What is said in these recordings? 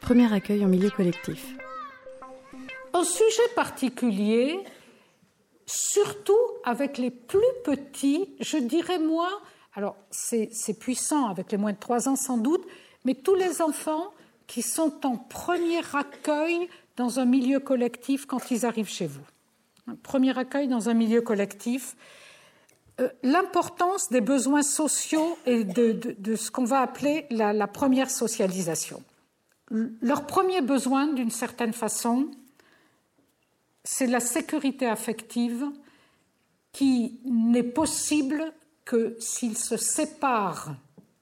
Premier accueil en milieu collectif. Un sujet particulier, surtout avec les plus petits, je dirais moi, alors c'est puissant avec les moins de 3 ans sans doute, mais tous les enfants qui sont en premier accueil dans un milieu collectif quand ils arrivent chez vous. Premier accueil dans un milieu collectif. Euh, l'importance des besoins sociaux et de, ce qu'on va appeler la première socialisation. Leur premier besoin, d'une certaine façon, c'est la sécurité affective qui n'est possible que s'ils se séparent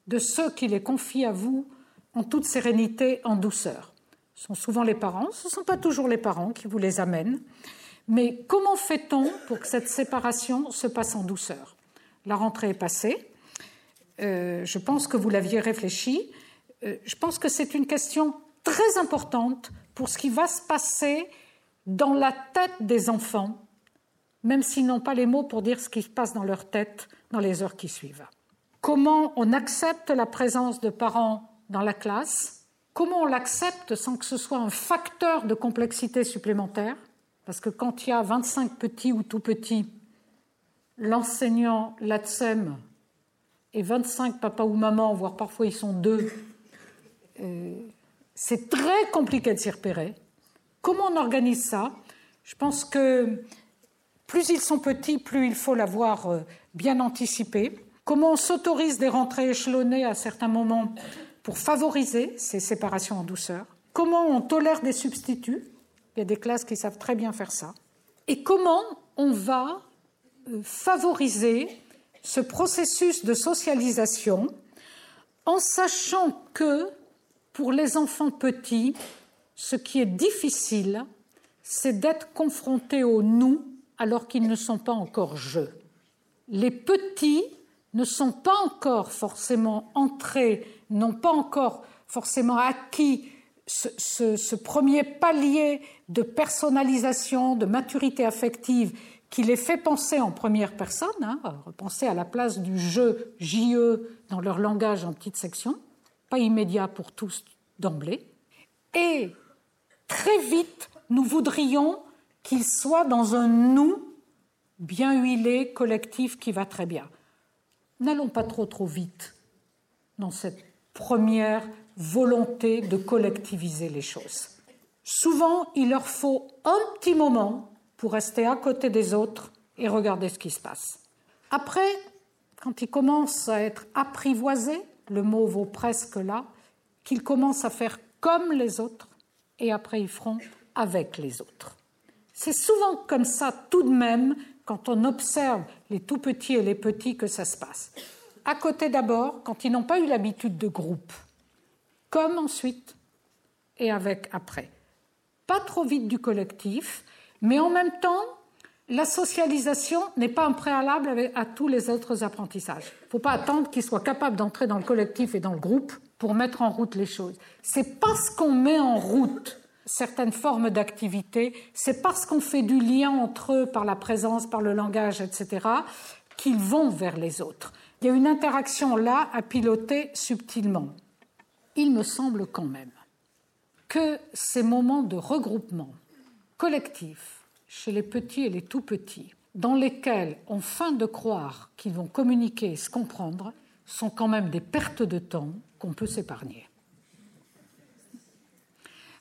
de ceux qui les confient à vous en toute sérénité, en douceur. Ce sont souvent les parents, ce ne sont pas toujours les parents qui vous les amènent, mais comment fait-on pour que cette séparation se passe en douceur? La rentrée est passée, euh, je pense que vous l'aviez réfléchi, euh, je pense que c'est une question très importante pour ce qui va se passer dans la tête des enfants, même s'ils n'ont pas les mots pour dire ce qui se passe dans leur tête dans les heures qui suivent. Comment on accepte la présence de parents dans la classe? Comment on l'accepte sans que ce soit un facteur de complexité supplémentaire? Parce que quand il y a 25 petits ou tout petits, l'enseignant, l'ATSEM, et 25 papa ou maman, voire parfois ils sont deux, euh, c'est très compliqué de s'y repérer. Comment on organise ça? Je pense que plus ils sont petits, plus il faut l'avoir euh, bien anticipé. Comment on s'autorise des rentrées échelonnées à certains moments pour favoriser ces séparations en douceur? Comment on tolère des substituts? Il y a des classes qui savent très bien faire ça. Et comment on va euh, favoriser ce processus de socialisation en sachant que pour les enfants petits, ce qui est difficile, c'est d'être confrontés au nous alors qu'ils ne sont pas encore je. Les petits ne sont pas encore forcément entrés, n'ont pas encore forcément acquis ce, premier palier de personnalisation, de maturité affective qui les fait penser en première personne, hein, à la place du je, JE dans leur langage en petite section pas immédiat pour tous d'emblée, et très vite, nous voudrions qu'il soit dans un nous bien huilé, collectif, qui va très bien. N'allons pas trop trop vite dans cette première volonté de collectiviser les choses. Souvent, il leur faut un petit moment pour rester à côté des autres et regarder ce qui se passe. Après, quand ils commencent à être apprivoisés, le mot vaut presque là, qu'ils commencent à faire comme les autres et après ils feront avec les autres. C'est souvent comme ça tout de même quand on observe les tout petits et les petits que ça se passe. À côté d'abord, quand ils n'ont pas eu l'habitude de groupe, comme ensuite et avec après. Pas trop vite du collectif, mais en même temps, la socialisation n'est pas un préalable à tous les autres apprentissages. Il ne faut pas attendre qu'ils soient capables d'entrer dans le collectif et dans le groupe pour mettre en route les choses. C'est parce qu'on met en route certaines formes d'activité, c'est parce qu'on fait du lien entre eux par la présence, par le langage, etc., qu'ils vont vers les autres. Il y a une interaction là à piloter subtilement. Il me semble quand même que ces moments de regroupement collectif, chez les petits et les tout petits, dans lesquels on feint de croire qu'ils vont communiquer et se comprendre, sont quand même des pertes de temps qu'on peut s'épargner.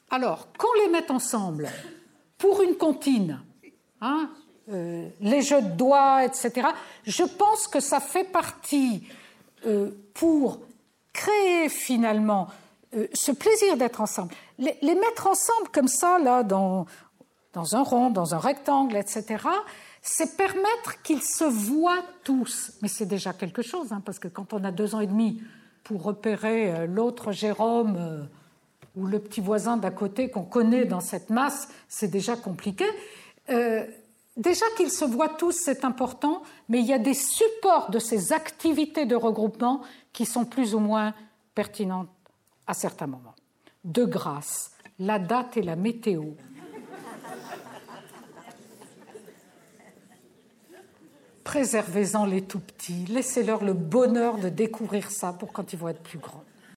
Alors, qu'on les mette ensemble pour une comptine, hein, euh, les jeux de doigts, etc., je pense que ça fait partie euh, pour créer finalement euh, ce plaisir d'être ensemble. Les, mettre ensemble comme ça, là, dans, dans un rond, dans un rectangle, etc., c'est permettre qu'ils se voient tous. Mais c'est déjà quelque chose, hein, parce que quand on a deux ans et demi pour repérer euh, l'autre Jérôme euh, ou le petit voisin d'à côté qu'on connaît dans cette masse, c'est déjà compliqué. Déjà qu'ils se voient tous, c'est important, mais il y a des supports de ces activités de regroupement qui sont plus ou moins pertinentes à certains moments. De grâce, la date et la météo, préservez-en les tout petits, laissez-leur le bonheur de découvrir ça pour quand ils vont être plus grands.